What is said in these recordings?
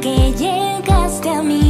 que llegaste a mí.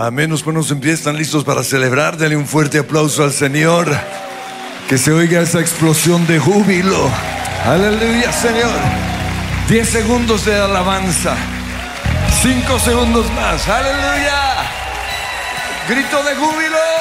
Amén. Nos ponemos en pie, están listos para celebrar. Dale un fuerte aplauso al Señor. Que se oiga esa explosión de júbilo. Aleluya, Señor. 10 segundos de alabanza. Cinco segundos más. Aleluya. Grito de júbilo.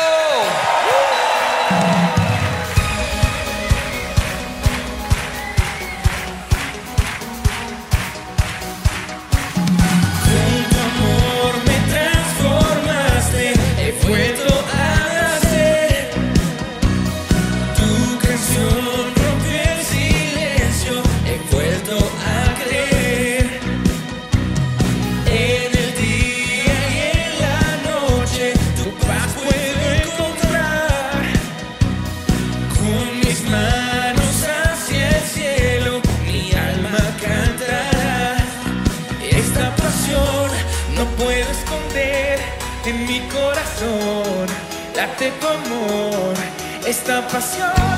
Esta pasión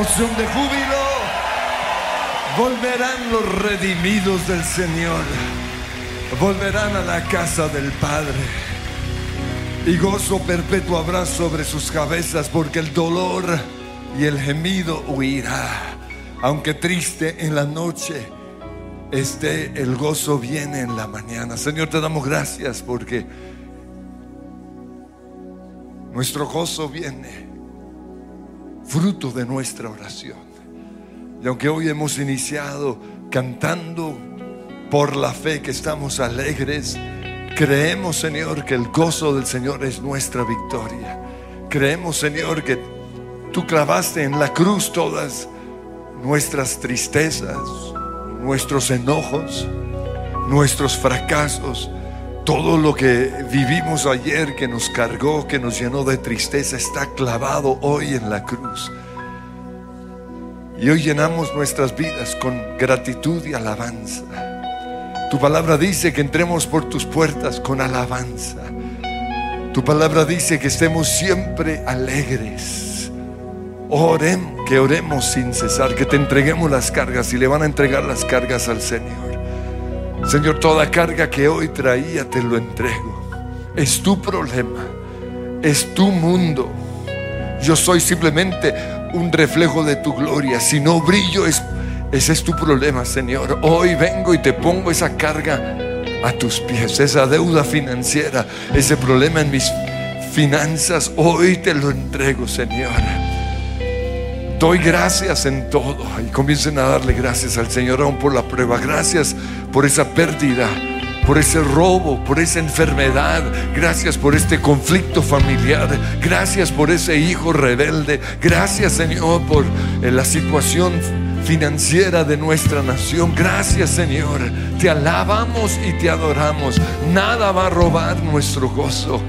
de júbilo. Volverán los redimidos del Señor. Volverán a la casa del Padre. Y gozo perpetuo habrá sobre sus cabezas porque el dolor y el gemido huirá. Aunque triste en la noche esté, el gozo viene en la mañana. Señor, te damos gracias porque nuestro gozo viene fruto de nuestra oración. Y aunque hoy hemos iniciado cantando por la fe que estamos alegres, creemos, Señor, que el gozo del Señor es nuestra victoria. Creemos, Señor, que tú clavaste en la cruz todas nuestras tristezas, nuestros enojos, nuestros fracasos, todo lo que vivimos ayer que nos cargó, que nos llenó de tristeza, está clavado hoy en la cruz. Y hoy llenamos nuestras vidas con gratitud y alabanza. Tu palabra dice que entremos por tus puertas con alabanza. Tu palabra dice que estemos siempre alegres. Oren, que oremos sin cesar, que te entreguemos las cargas y le van a entregar las cargas al Señor. Señor, toda carga que hoy traía te lo entrego. Es tu problema, es tu mundo. Yo soy simplemente un reflejo de tu gloria. Si no brillo, es, ese es tu problema, Señor. Hoy vengo y te pongo esa carga a tus pies, esa deuda financiera, ese problema en mis finanzas. Hoy te lo entrego, Señor. Doy gracias en todo y comiencen a darle gracias al Señor aún por la prueba. Gracias por esa pérdida por ese robo, por esa enfermedad. Gracias por este conflicto familiar. Gracias por ese hijo rebelde. Gracias Señor por eh, la situación financiera de nuestra nación. Gracias Señor. Te alabamos y te adoramos. Nada va a robar nuestro gozo.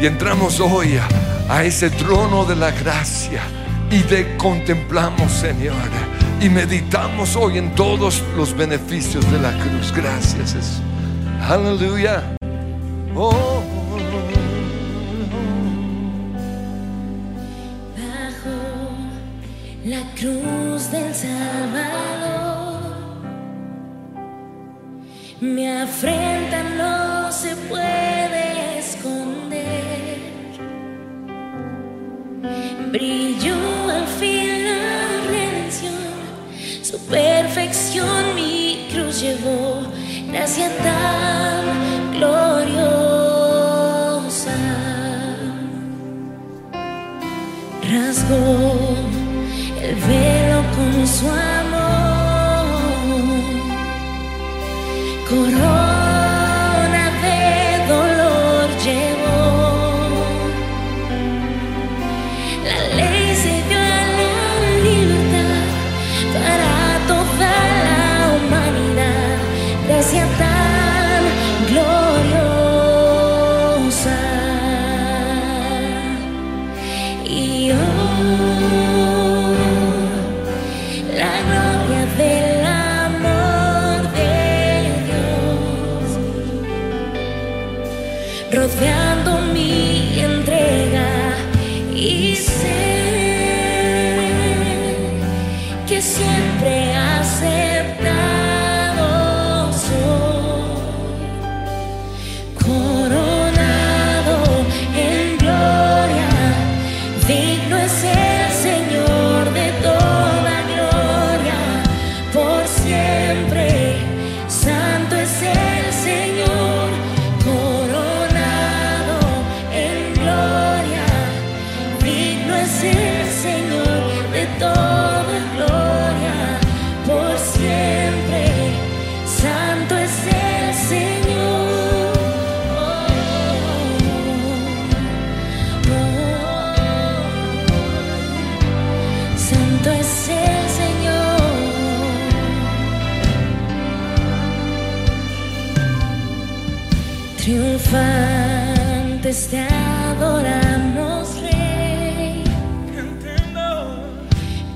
Y entramos hoy a, a ese trono de la gracia y te contemplamos Señor. Y meditamos hoy en todos los beneficios de la cruz. Gracias Jesús. Aleluya. Oh. Bajo la cruz del Salvador, mi afrenta no se puede esconder. Brilló go.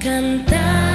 Cantando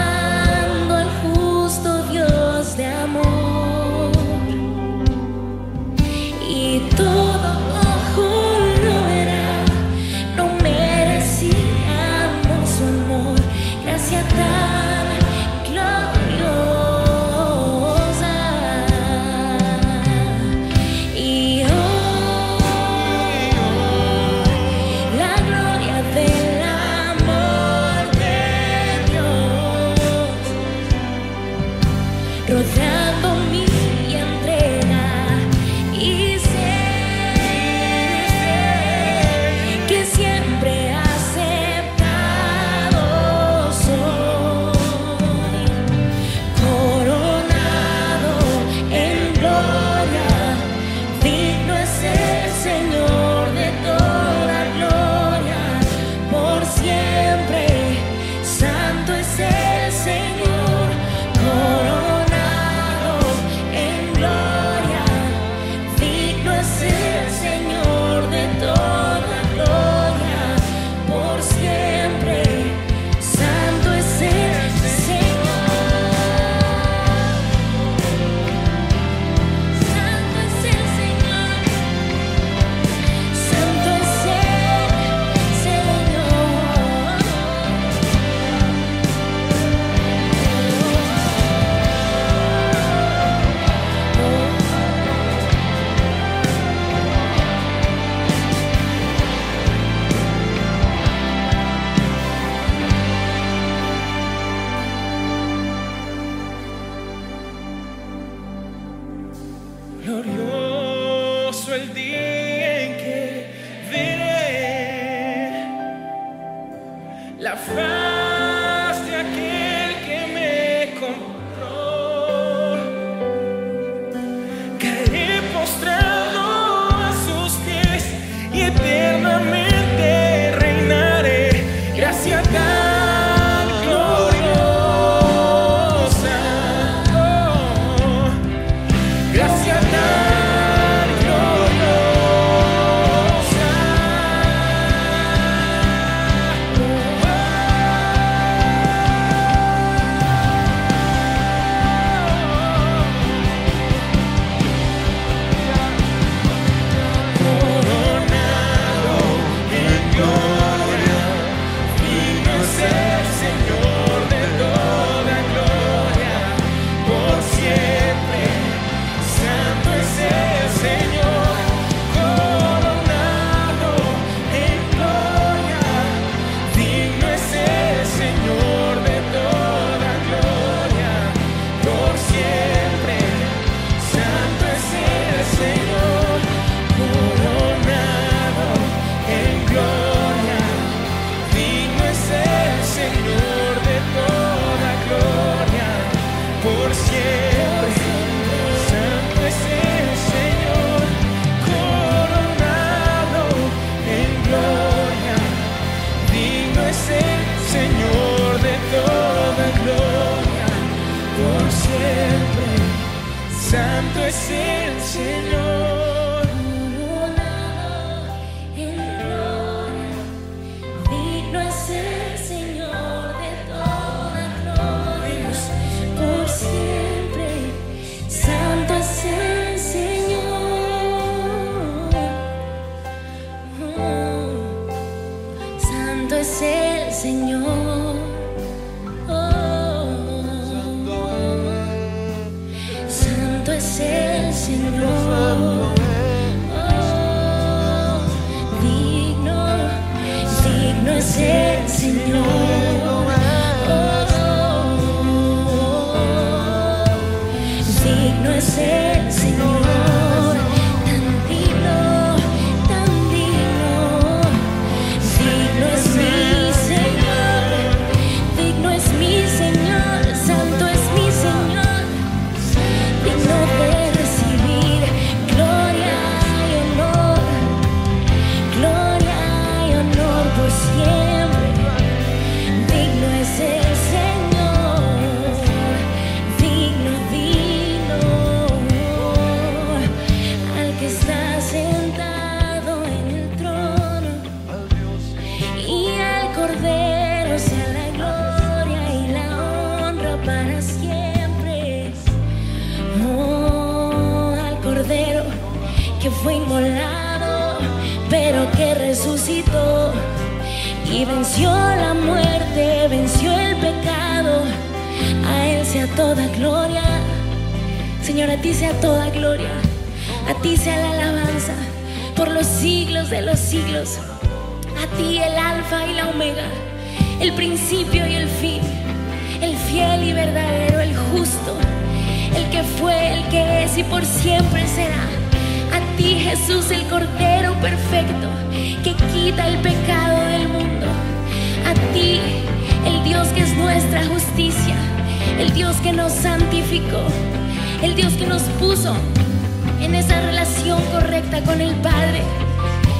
en esa relación correcta con el Padre.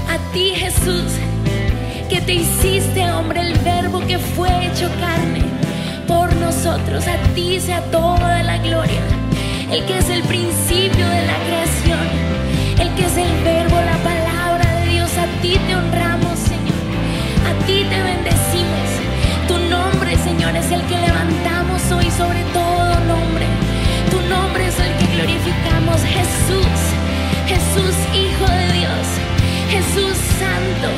A ti Jesús, que te hiciste hombre, el verbo que fue hecho carne. Por nosotros, a ti sea toda la gloria. El que es el principio de la creación, el que es el verbo, la palabra de Dios, a ti te honramos, Señor. A ti te bendecimos. Tu nombre, Señor, es el que levantamos hoy sobre todo el que glorificamos, Jesús, Jesús Hijo de Dios, Jesús Santo,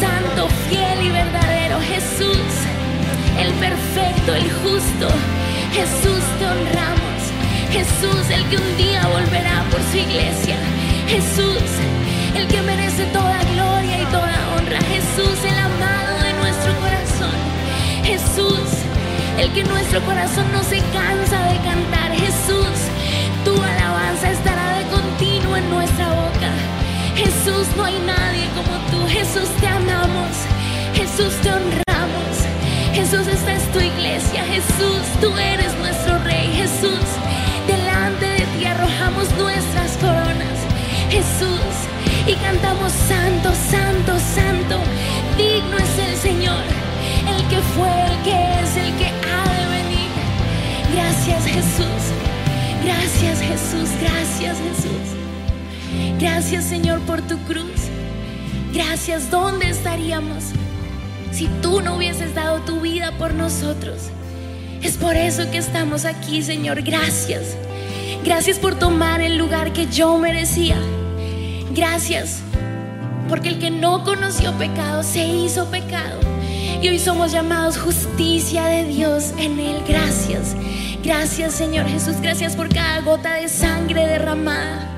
Santo, fiel y verdadero, Jesús, el perfecto, el justo, Jesús te honramos, Jesús el que un día volverá por su iglesia, Jesús el que merece toda gloria y toda honra, Jesús el amado de nuestro corazón, Jesús el que nuestro corazón no se cansa de cantar, Jesús tu alabanza estará de continuo en nuestra boca. Jesús, no hay nadie como tú. Jesús, te amamos. Jesús, te honramos. Jesús, esta es tu iglesia. Jesús, tú eres nuestro rey. Jesús, delante de ti arrojamos nuestras coronas. Jesús, y cantamos santo, santo, santo. Digno es el Señor, el que fue, el que es, el que ha de venir. Gracias Jesús gracias Jesús, gracias Jesús. Gracias Señor por tu cruz. Gracias, ¿dónde estaríamos si tú no hubieses dado tu vida por nosotros? Es por eso que estamos aquí, Señor. Gracias. Gracias por tomar el lugar que yo merecía. Gracias porque el que no conoció pecado se hizo pecado. Y hoy somos llamados justicia de Dios en Él. Gracias. Gracias Señor Jesús. Gracias por cada gota de sangre derramada.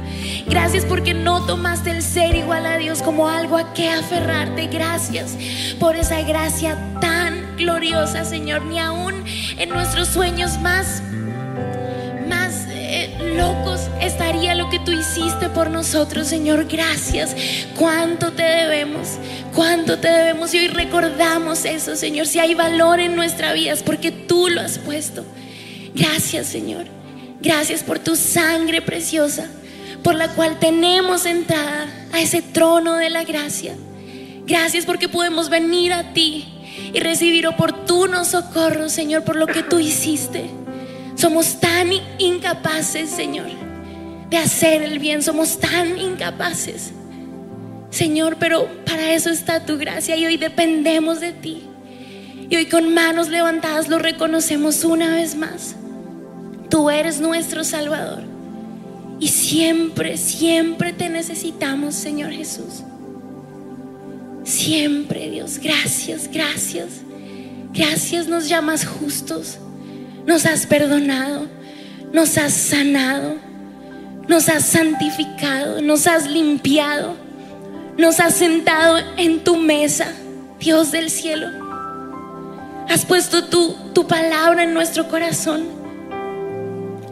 Gracias porque no tomaste el ser igual a Dios como algo a que aferrarte. Gracias por esa gracia tan gloriosa, Señor. Ni aún en nuestros sueños más, más eh, locos estaría lo que tú hiciste por nosotros, Señor. Gracias. Cuánto te debemos, cuánto te debemos. Y hoy recordamos eso, Señor. Si hay valor en nuestra vida es porque tú lo has puesto. Gracias, Señor. Gracias por tu sangre preciosa por la cual tenemos entrada a ese trono de la gracia. Gracias porque podemos venir a ti y recibir oportuno socorro, Señor, por lo que tú hiciste. Somos tan incapaces, Señor, de hacer el bien. Somos tan incapaces, Señor, pero para eso está tu gracia y hoy dependemos de ti. Y hoy con manos levantadas lo reconocemos una vez más. Tú eres nuestro Salvador. Y siempre, siempre te necesitamos, Señor Jesús. Siempre, Dios, gracias, gracias. Gracias, nos llamas justos. Nos has perdonado, nos has sanado, nos has santificado, nos has limpiado, nos has sentado en tu mesa, Dios del cielo. Has puesto tu, tu palabra en nuestro corazón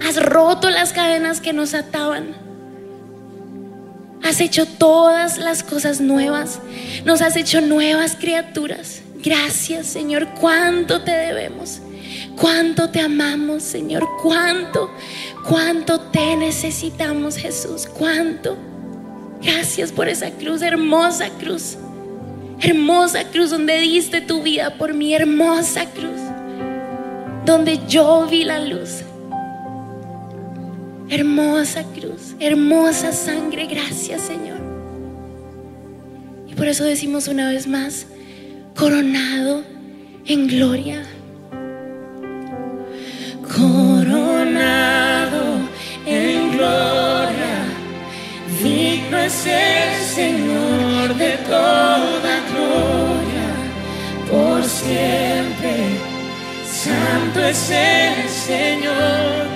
Has roto las cadenas que nos ataban. Has hecho todas las cosas nuevas. Nos has hecho nuevas criaturas. Gracias, Señor. Cuánto te debemos. Cuánto te amamos, Señor. Cuánto, cuánto te necesitamos, Jesús. Cuánto. Gracias por esa cruz, hermosa cruz. Hermosa cruz donde diste tu vida por mi hermosa cruz. Donde yo vi la luz. Hermosa cruz, hermosa sangre, gracias Señor. Y por eso decimos una vez más, coronado en gloria. Coronado en gloria, digno es el Señor de toda gloria, por siempre. Santo es el Señor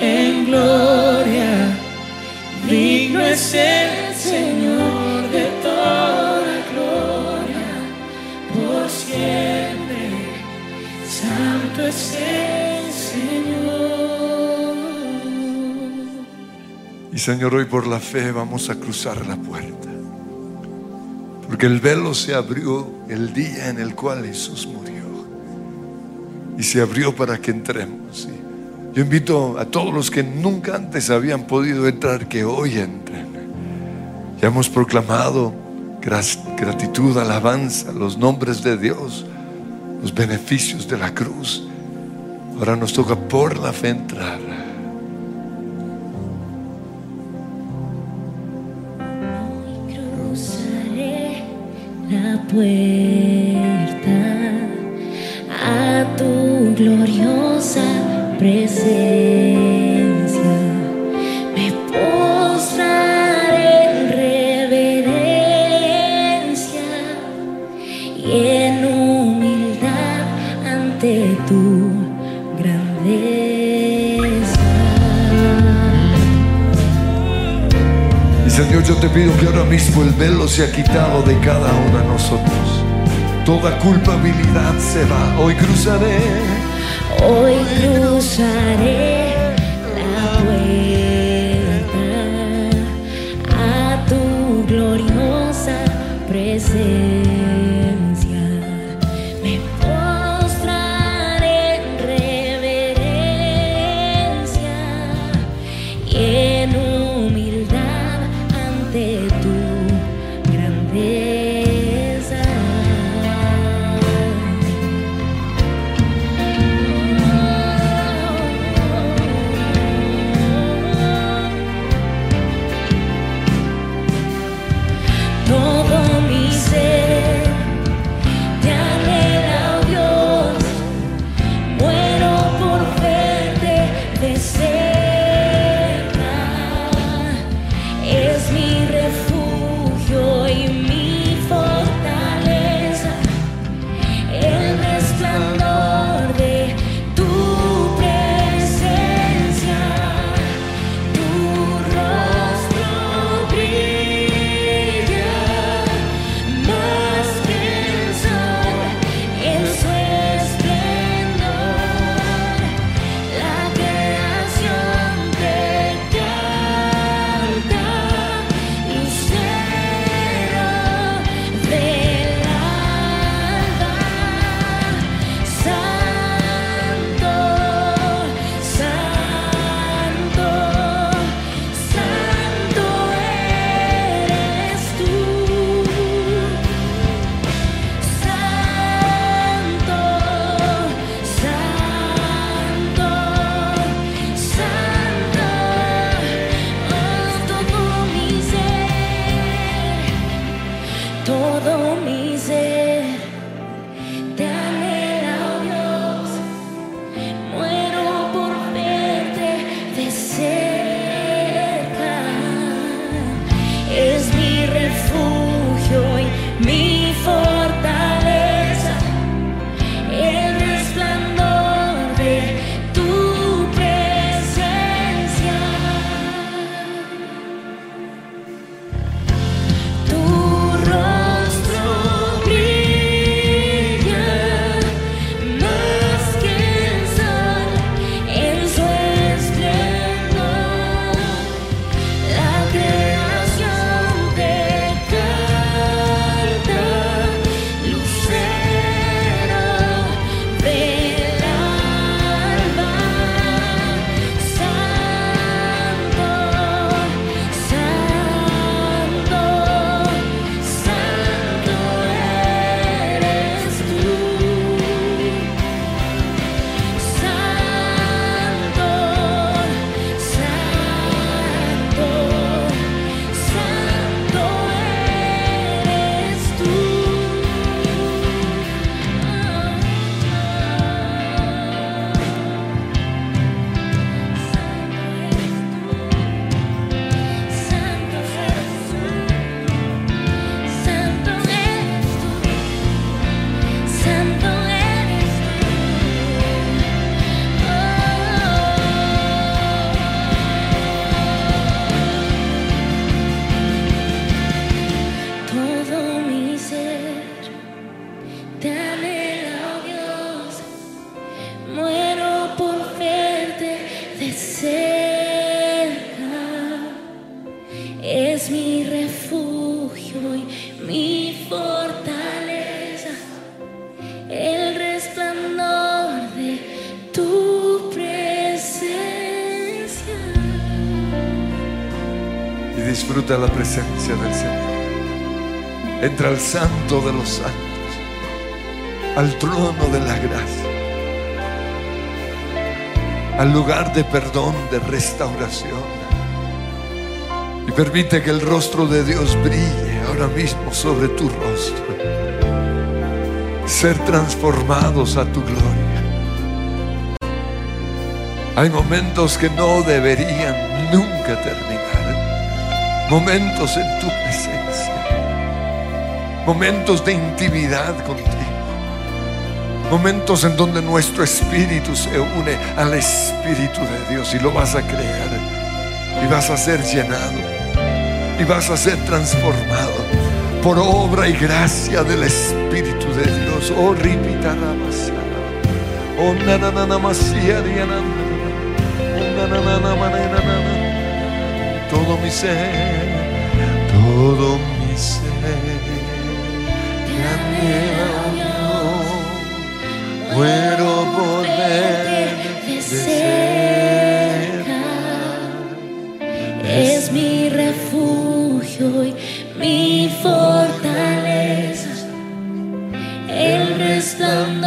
en gloria. Digno es el Señor de toda gloria, por siempre. Santo es el Señor. Y Señor, hoy por la fe vamos a cruzar la puerta. Porque el velo se abrió el día en el cual Jesús murió. Y se abrió para que entremos. Yo invito a todos los que nunca antes habían podido entrar que hoy entren. Ya hemos proclamado gratitud, alabanza, los nombres de Dios, los beneficios de la cruz. Ahora nos toca por la fe entrar. Cruzaré la puerta a tu gloriosa presencia me postraré en reverencia y en humildad ante tu grandeza. Y Señor, yo te pido que ahora mismo el velo se ha quitado de cada uno de nosotros. Toda culpabilidad se va. Hoy cruzaré Hoy cruzaré la puerta a tu gloriosa presencia. Santo de los santos, al trono de la gracia, al lugar de perdón, de restauración. Y permite que el rostro de Dios brille ahora mismo sobre tu rostro. Ser transformados a tu gloria. Hay momentos que no deberían nunca terminar. Momentos en tu presencia. Momentos de intimidad contigo. Momentos en donde nuestro espíritu se une al espíritu de Dios y lo vas a creer. Y vas a ser llenado. Y vas a ser transformado por obra y gracia del Espíritu de Dios. Oh, ripitaramasana. Oh, nananamasia, dianana. Oh. Todo mi ser, todo mi ser. Anhelo Muero por verte de cerca. Es mi refugio y mi fortaleza. El resplandor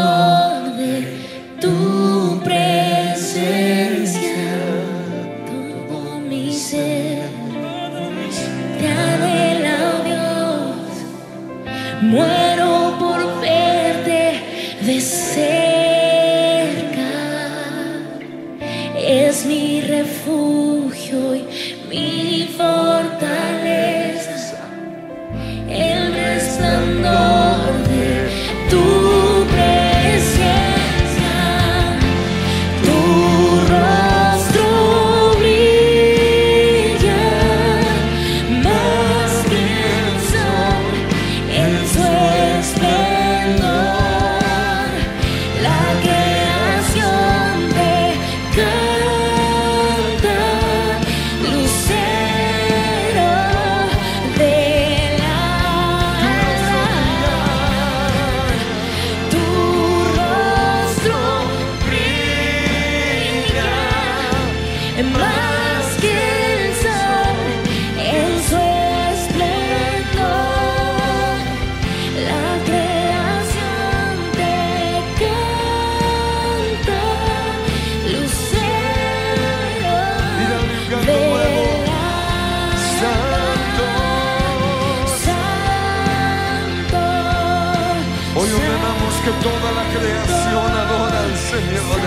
toda la creación adora al Señor.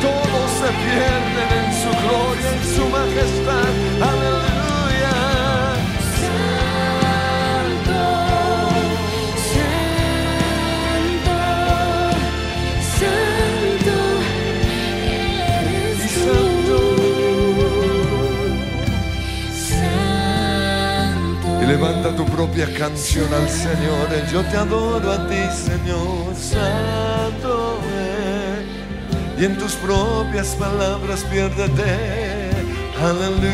Todos se pierden en su gloria, en su majestad. Levanta tu propia canción al Señor. Yo te adoro a ti, Señor. Santo. Y en tus propias palabras piérdete. Aleluya.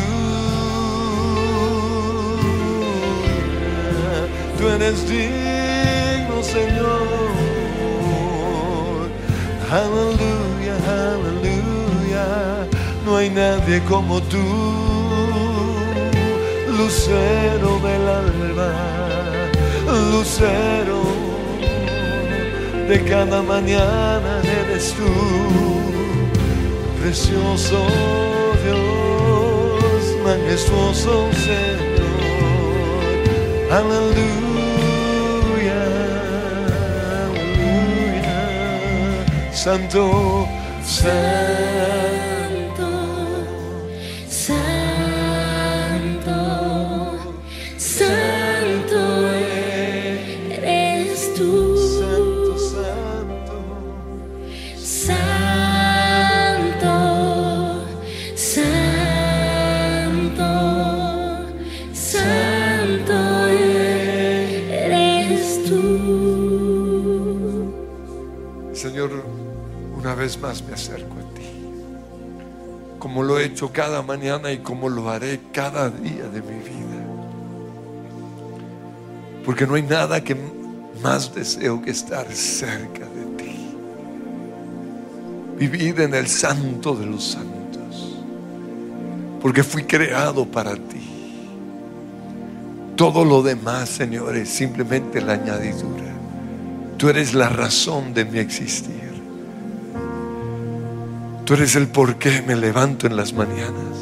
Tú eres digno, Señor. Aleluya, aleluya. No hay nadie como tú lucero del alba, lucero de cada mañana eres tú, precioso Dios, majestuoso Señor, aleluya, aleluya, santo, santo. Cada mañana y como lo haré cada día de mi vida. Porque no hay nada que más deseo que estar cerca de ti. Vivir en el santo de los santos. Porque fui creado para ti. Todo lo demás, Señor, es simplemente la añadidura. Tú eres la razón de mi existir. Tú eres el por qué me levanto en las mañanas.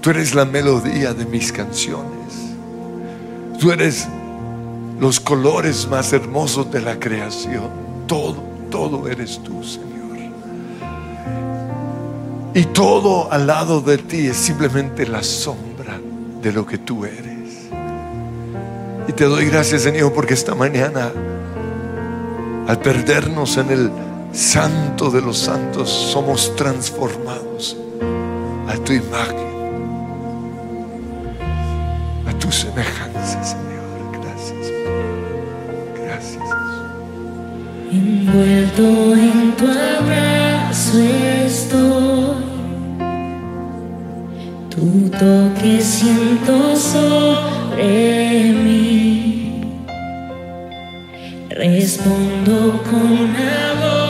Tú eres la melodía de mis canciones. Tú eres los colores más hermosos de la creación. Todo, todo eres tú, Señor. Y todo al lado de ti es simplemente la sombra de lo que tú eres. Y te doy gracias, Señor, porque esta mañana, al perdernos en el santo de los santos, somos transformados a tu imagen, a tu semejanza, Señor. Gracias. Gracias. Envuelto en tu abrazo estoy, tu toque siento sobre mí. Respondo con adoración.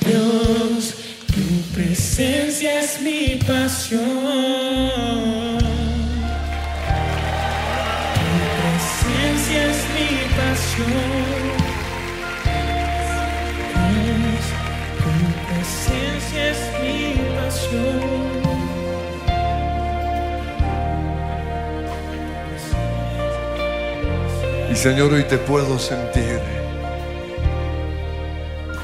Dios, tu presencia es mi pasión. Tu presencia es mi pasión. Dios, tu presencia es mi pasión. Señor, hoy te puedo sentir.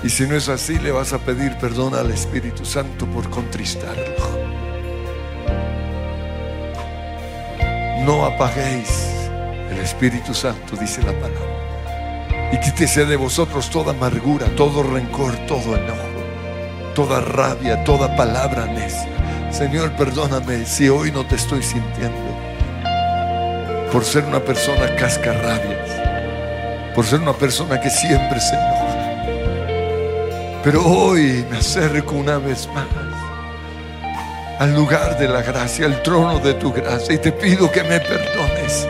Y si no es así, le vas a pedir perdón al Espíritu Santo por contristarlo. No apaguéis el Espíritu Santo, dice la palabra. Y quítese de vosotros toda amargura, todo rencor, todo enojo, toda rabia, toda palabra necia. Señor, perdóname si hoy no te estoy sintiendo por ser una persona cascarrabias, por ser una persona que siempre se enoja. Pero hoy me acerco una vez más al lugar de la gracia, al trono de tu gracia, y te pido que me perdones.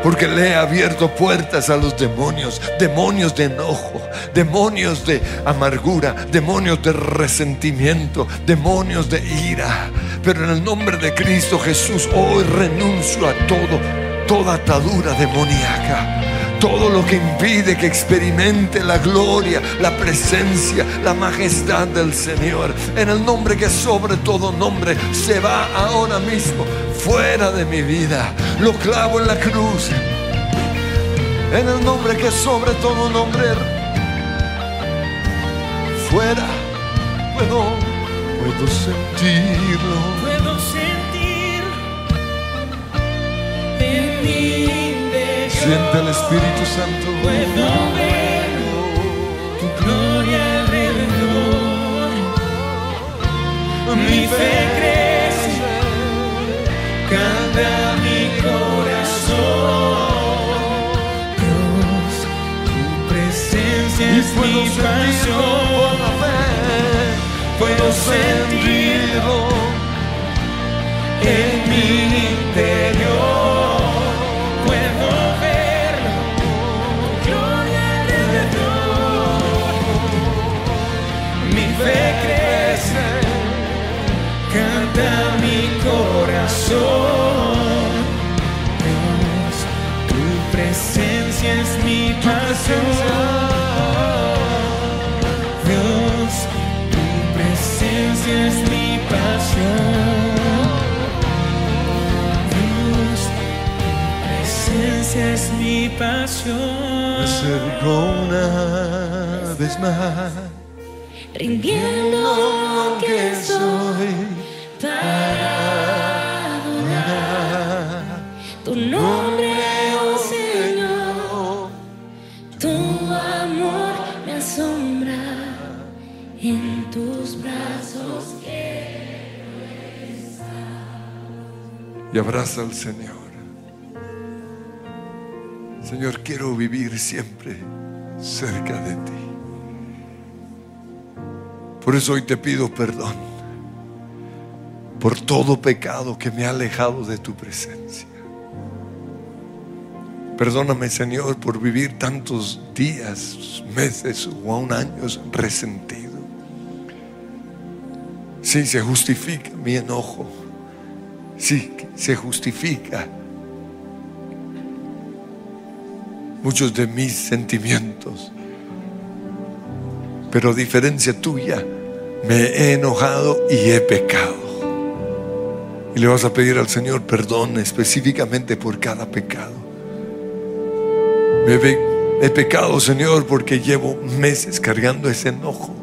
Porque le he abierto puertas a los demonios, demonios de enojo, demonios de amargura, demonios de resentimiento, demonios de ira. Pero en el nombre de Cristo Jesús hoy renuncio a todo, toda atadura demoníaca. Todo lo que impide que experimente la gloria, la presencia, la majestad del Señor. En el nombre que sobre todo nombre se va ahora mismo fuera de mi vida. Lo clavo en la cruz. En el nombre que sobre todo nombre. Fuera. Puedo, puedo sentirlo. Puedo sentir en interior. Siente el Espíritu Santo. Puedo ver tu gloria alrededor. Mi fe crece, canta mi corazón. Dios, tu presencia Y es mi pasión. Puedo sentirlo en mi es mi pasión. Dios, tu presencia es mi pasión. Dios, tu presencia es mi Me pasión. acerco una vez más. rindiendo y abraza al Señor. Señor, quiero vivir siempre cerca de ti. Por eso hoy te pido perdón por todo pecado que me ha alejado de tu presencia. Perdóname, Señor, por vivir tantos días, meses o aún años resentido. Sí, se justifica mi enojo. Sí, se justifica muchos de mis sentimientos. Pero a diferencia tuya, me he enojado y he pecado. Y le vas a pedir al Señor perdón específicamente por cada pecado. He pecado, Señor, porque llevo meses cargando ese enojo.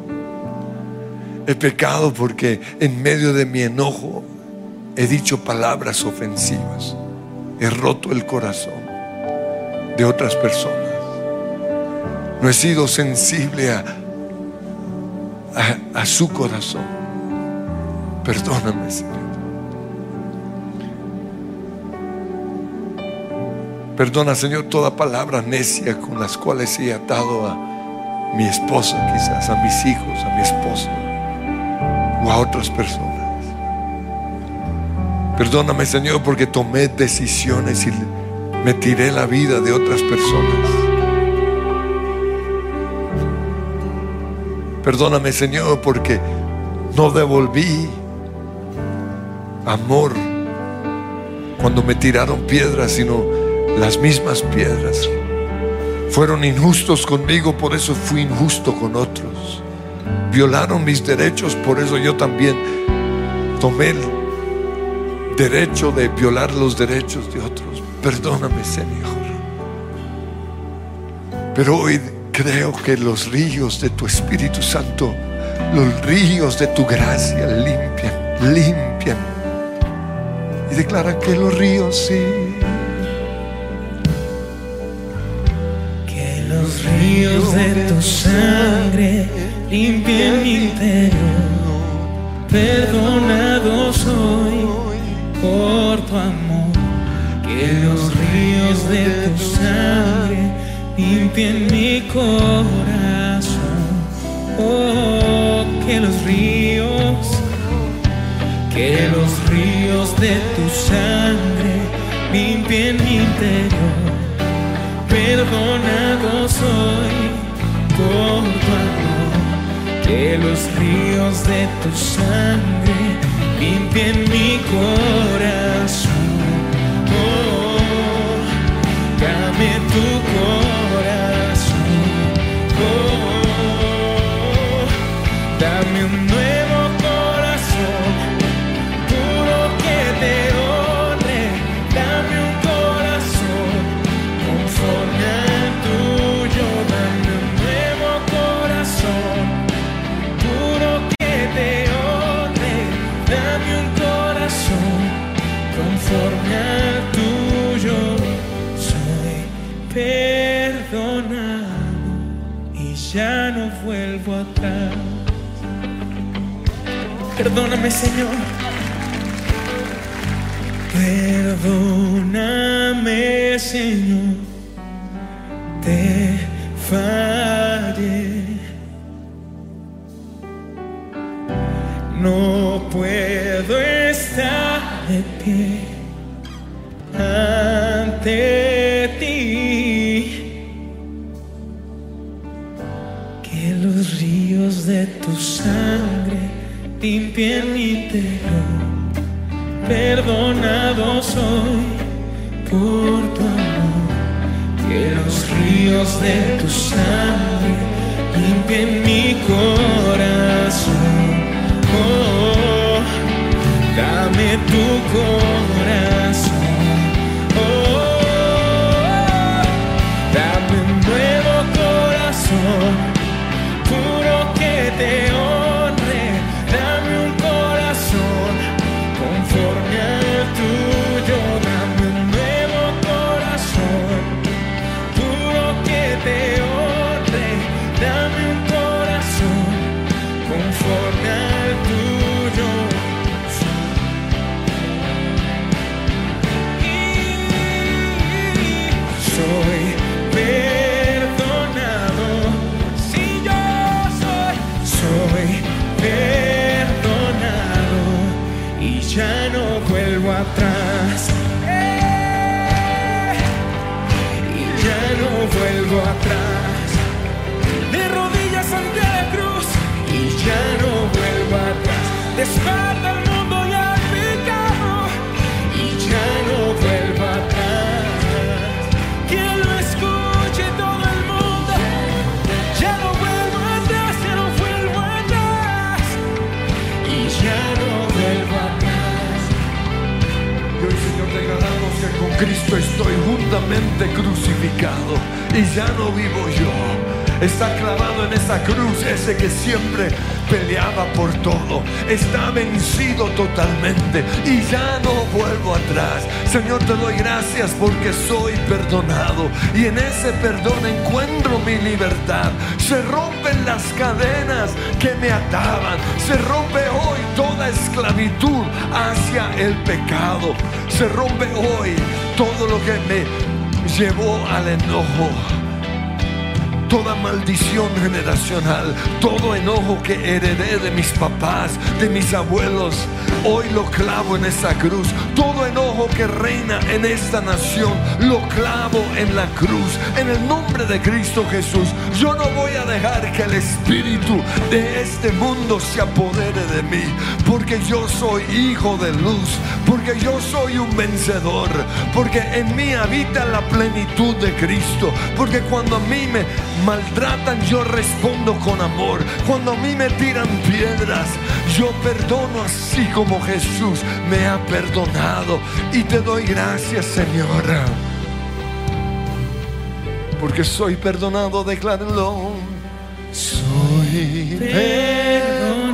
He pecado porque en medio de mi enojo he dicho palabras ofensivas. He roto el corazón de otras personas. No he sido sensible a, a, su corazón. Perdóname, Señor. Perdona, Señor, toda palabra necia con las cuales he atado a mi esposa, quizás, a mis hijos, a mi esposo o a otras personas. Perdóname, Señor, porque tomé decisiones y me tiré la vida de otras personas. Perdóname, Señor, porque No devolví amor cuando me tiraron piedras, sino las mismas piedras. Fueron injustos conmigo, por eso fui injusto con otros. Violaron mis derechos, por eso yo también tomé el derecho de violar los derechos de otros. Perdóname, Señor. Pero hoy creo que los ríos de tu Espíritu Santo, los ríos de tu gracia limpian, limpian. Y declaran que los ríos sí. Que los ríos de tu sangre limpien mi interior. Perdonado soy por tu amor. Que los ríos de tu sangre limpien mi corazón. Oh, que los ríos, que los ríos de tu sangre limpien mi interior. Perdonado soy por tu amor. Que los ríos de tu sangre limpien mi corazón. Ya no vuelvo atrás. Perdóname, Señor. Perdóname, Señor. Te fallé. Perdonado soy por tu amor. Que los ríos de tu sangre limpien mi corazón. Oh, dame tu corazón. Cristo estoy juntamente crucificado y ya no vivo yo. Está clavado en esa cruz ese que siempre peleaba por todo. Está vencido totalmente y ya no vuelvo atrás. Señor, te doy gracias porque soy perdonado y en ese perdón encuentro mi libertad. Se rompen las cadenas que me ataban. Se rompe hoy toda esclavitud hacia el pecado. Se rompe hoy todo lo que me llevó al enojo toda maldición generacional, todo enojo que heredé de mis papás, de mis abuelos, hoy lo clavo en esa cruz. Todo enojo que reina en esta nación, lo clavo en la cruz, en el nombre de Cristo Jesús. Yo no voy a dejar que el espíritu de este mundo se apodere de mí, porque yo soy hijo de luz, porque yo soy un vencedor, porque en mí habita la plenitud de Cristo, porque cuando a mí me maltratan yo respondo con amor, cuando a mí me tiran piedras, yo perdono así como Jesús me ha perdonado y te doy gracias Señor. Porque soy perdonado, declárenlo. Soy Perdonado.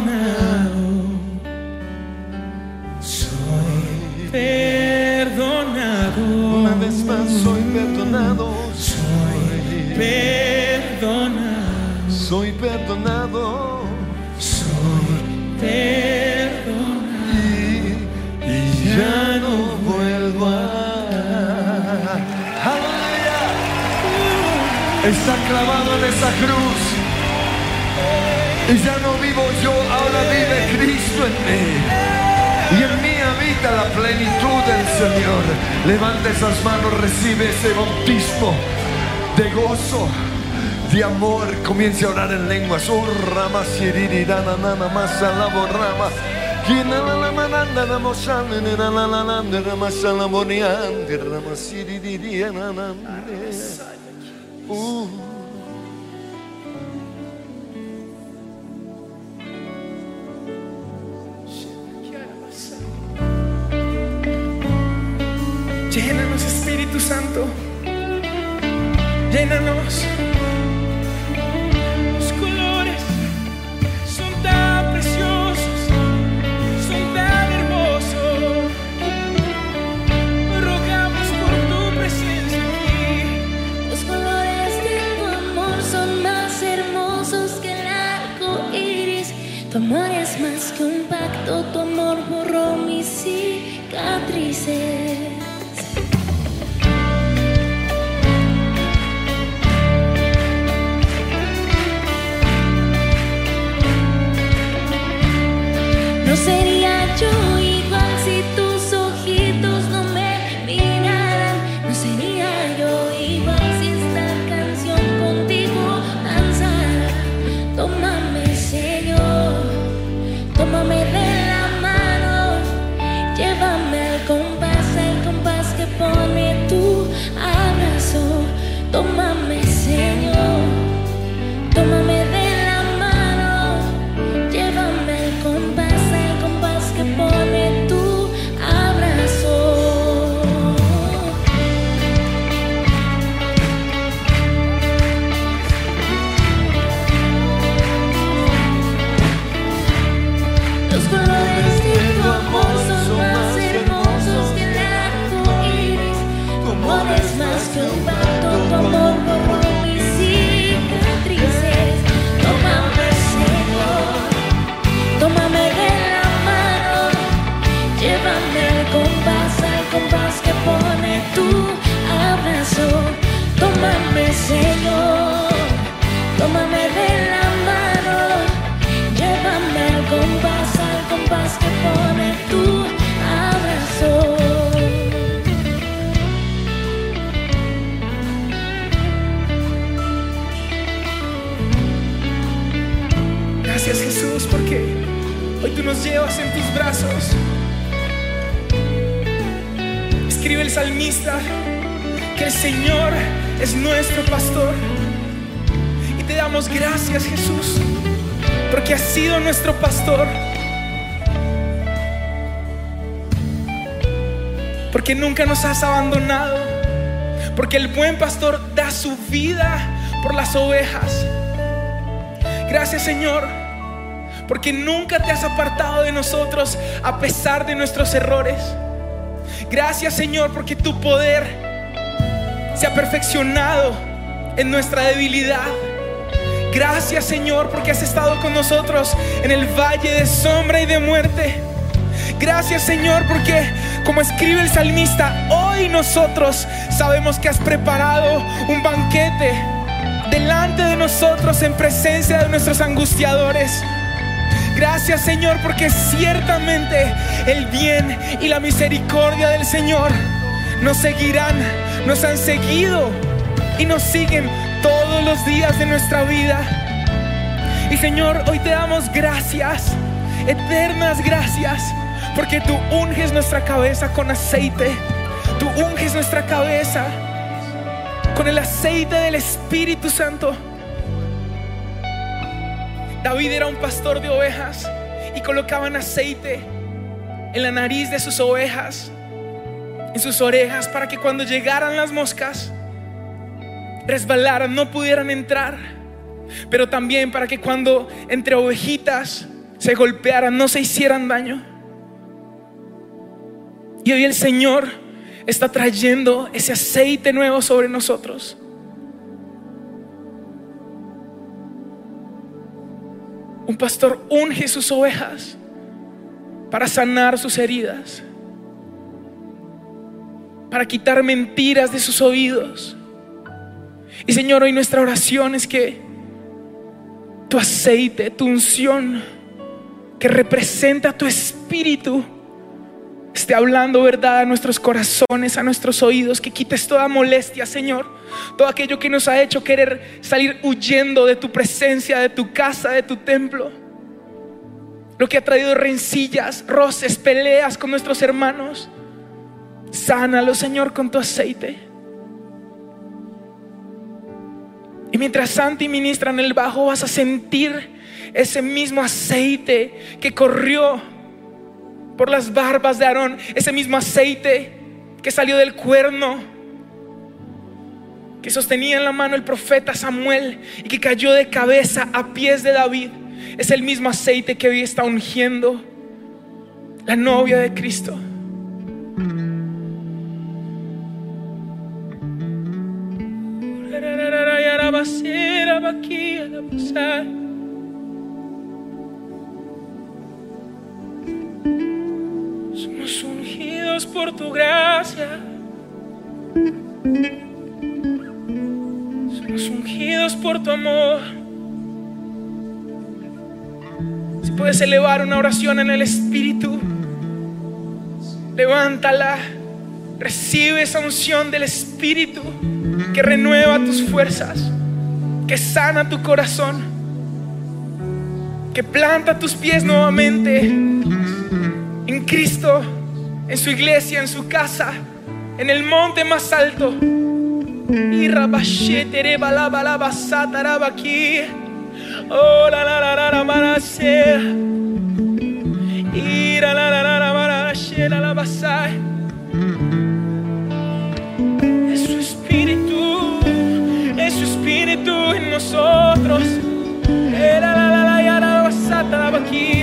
Soy perdonado. Una vez más soy perdonado. Soy perdonado. Soy perdonado. Soy perdonado. Y, y ya no vuelvo a. Aleluya. Está clavado en esa cruz. Y ya no vivo yo, ahora vive Cristo en mí. Y en mí habita la plenitud del Señor. Levanta esas manos, recibe ese bautismo de gozo, de amor. Comience a orar en lenguas. Oh, rama, siririrana, nana, masa, lavo, rama. Uh. Llénanos, Espíritu Santo. Llénanos. Tú nos llevas en tus brazos. Escribe el salmista que el Señor es nuestro pastor. Y te damos gracias Jesús porque has sido nuestro pastor. Porque nunca nos has abandonado. Porque el buen pastor da su vida por las ovejas. Gracias Señor, porque nunca te has apartado de nosotros a pesar de nuestros errores. Gracias Señor, porque tu poder se ha perfeccionado en nuestra debilidad. Gracias Señor, porque has estado con nosotros en el valle de sombra y de muerte. Gracias Señor, porque como escribe el salmista, hoy nosotros sabemos que has preparado un banquete delante de nosotros en presencia de nuestros angustiadores. Gracias Señor porque ciertamente el bien y la misericordia del Señor nos seguirán, nos han seguido y nos siguen todos los días de nuestra vida. Y Señor, hoy te damos gracias, eternas gracias, porque tú unges nuestra cabeza con aceite, tú unges nuestra cabeza con el aceite del Espíritu Santo. David era un pastor de ovejas y colocaban aceite en la nariz de sus ovejas, en sus orejas, para que cuando llegaran las moscas, resbalaran, no pudieran entrar, pero también para que cuando entre ovejitas se golpearan, no se hicieran daño. Y hoy el Señor está trayendo ese aceite nuevo sobre nosotros. Un pastor unge sus ovejas para sanar sus heridas, para quitar mentiras de sus oídos. Y Señor, hoy nuestra oración es que tu aceite, tu unción, que representa tu espíritu, esté hablando verdad a nuestros corazones, a nuestros oídos, que quites toda molestia, Señor, todo aquello que nos ha hecho querer salir huyendo de tu presencia, de tu casa, de tu templo. Lo que ha traído rencillas, roces, peleas con nuestros hermanos. Sánalo, Señor, con tu aceite. Y mientras Santi ministra en el bajo, vas a sentir ese mismo aceite que corrió por las barbas de Aarón, ese mismo aceite que salió del cuerno, que sostenía en la mano el profeta Samuel y que cayó de cabeza a pies de David, es el mismo aceite que hoy está ungiendo la novia de Cristo. Somos ungidos por tu gracia. Somos ungidos por tu amor. Si puedes elevar una oración en el Espíritu, levántala. Recibe esa unción del Espíritu que renueva tus fuerzas, que sana tu corazón, que planta tus pies nuevamente en Cristo, en su iglesia, en su casa, en el monte más alto. Y. Oh la la la la la marasea. Y la la la la la marashera la basai. Es su espíritu, es su espíritu en nosotros. Eh, la la la la la la.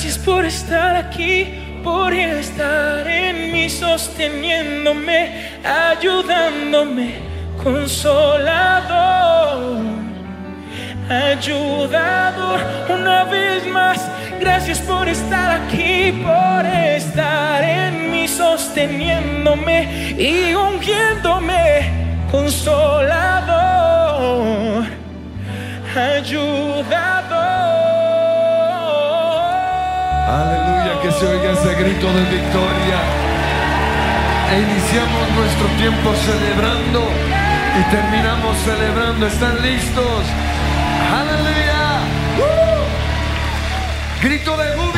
Gracias por estar aquí, por estar en mí, sosteniéndome, ayudándome, consolador, ayudador, una vez más. Gracias por estar aquí, por estar en mí, sosteniéndome y ungiéndome, consolador, ayudador. Aleluya, que se oiga ese grito de victoria. E iniciamos nuestro tiempo celebrando y terminamos celebrando. ¿Están listos? Aleluya. Grito de júbilo.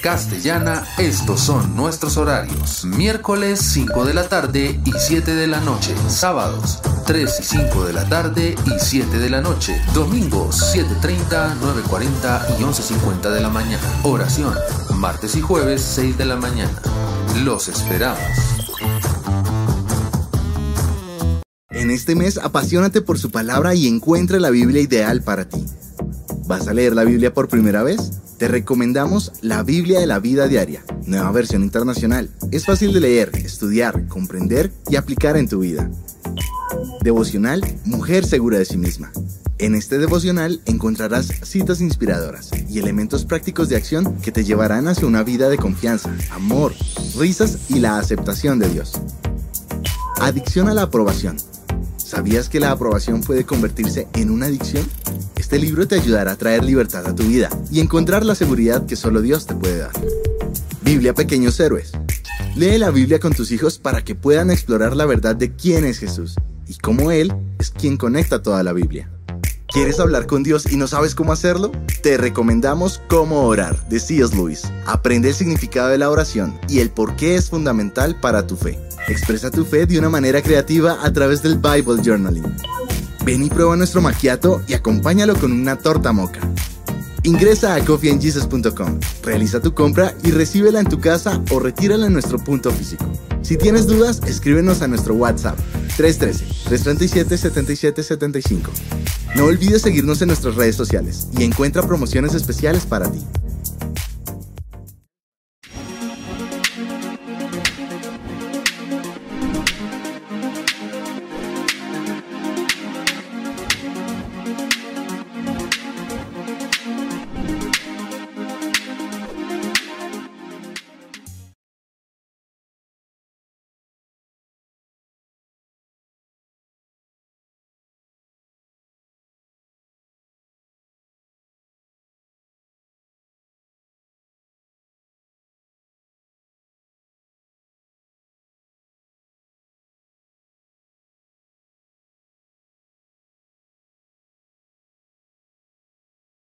Castellana, estos son nuestros horarios. Miércoles 5 de la tarde y 7 de la noche. Sábados 3 y 5 de la tarde y 7 de la noche. Domingos 7.30, 9.40 y 11.50 de la mañana. Oración. Martes y jueves 6 de la mañana. Los esperamos. En este mes, apasionate por su palabra y encuentra la Biblia ideal para ti. ¿Vas a leer la Biblia por primera vez? Te recomendamos La Biblia de la Vida Diaria, nueva versión internacional. Es fácil de leer, estudiar, comprender y aplicar en tu vida. Devocional Mujer Segura de sí misma. En este devocional encontrarás citas inspiradoras y elementos prácticos de acción que te llevarán hacia una vida de confianza, amor, risas y la aceptación de Dios. Adicción a la aprobación. ¿Sabías que la aprobación puede convertirse en una adicción? Este libro te ayudará a traer libertad a tu vida y encontrar la seguridad que solo Dios te puede dar. Biblia Pequeños Héroes. Lee la Biblia con tus hijos para que puedan explorar la verdad de quién es Jesús y cómo Él es quien conecta toda la Biblia. ¿Quieres hablar con Dios y no sabes cómo hacerlo? Te recomendamos Cómo orar de C.S. Lewis. Aprende el significado de la oración y el por qué es fundamental para tu fe. Expresa tu fe de una manera creativa a través del Bible Journaling. Ven y prueba nuestro macchiato y acompáñalo con una torta moca. Ingresa a coffeeandjesus.com, realiza tu compra y recíbela en tu casa o retírala en nuestro punto físico. Si tienes dudas, escríbenos a nuestro WhatsApp 313-337-7775. No olvides seguirnos en nuestras redes sociales y encuentra promociones especiales para ti.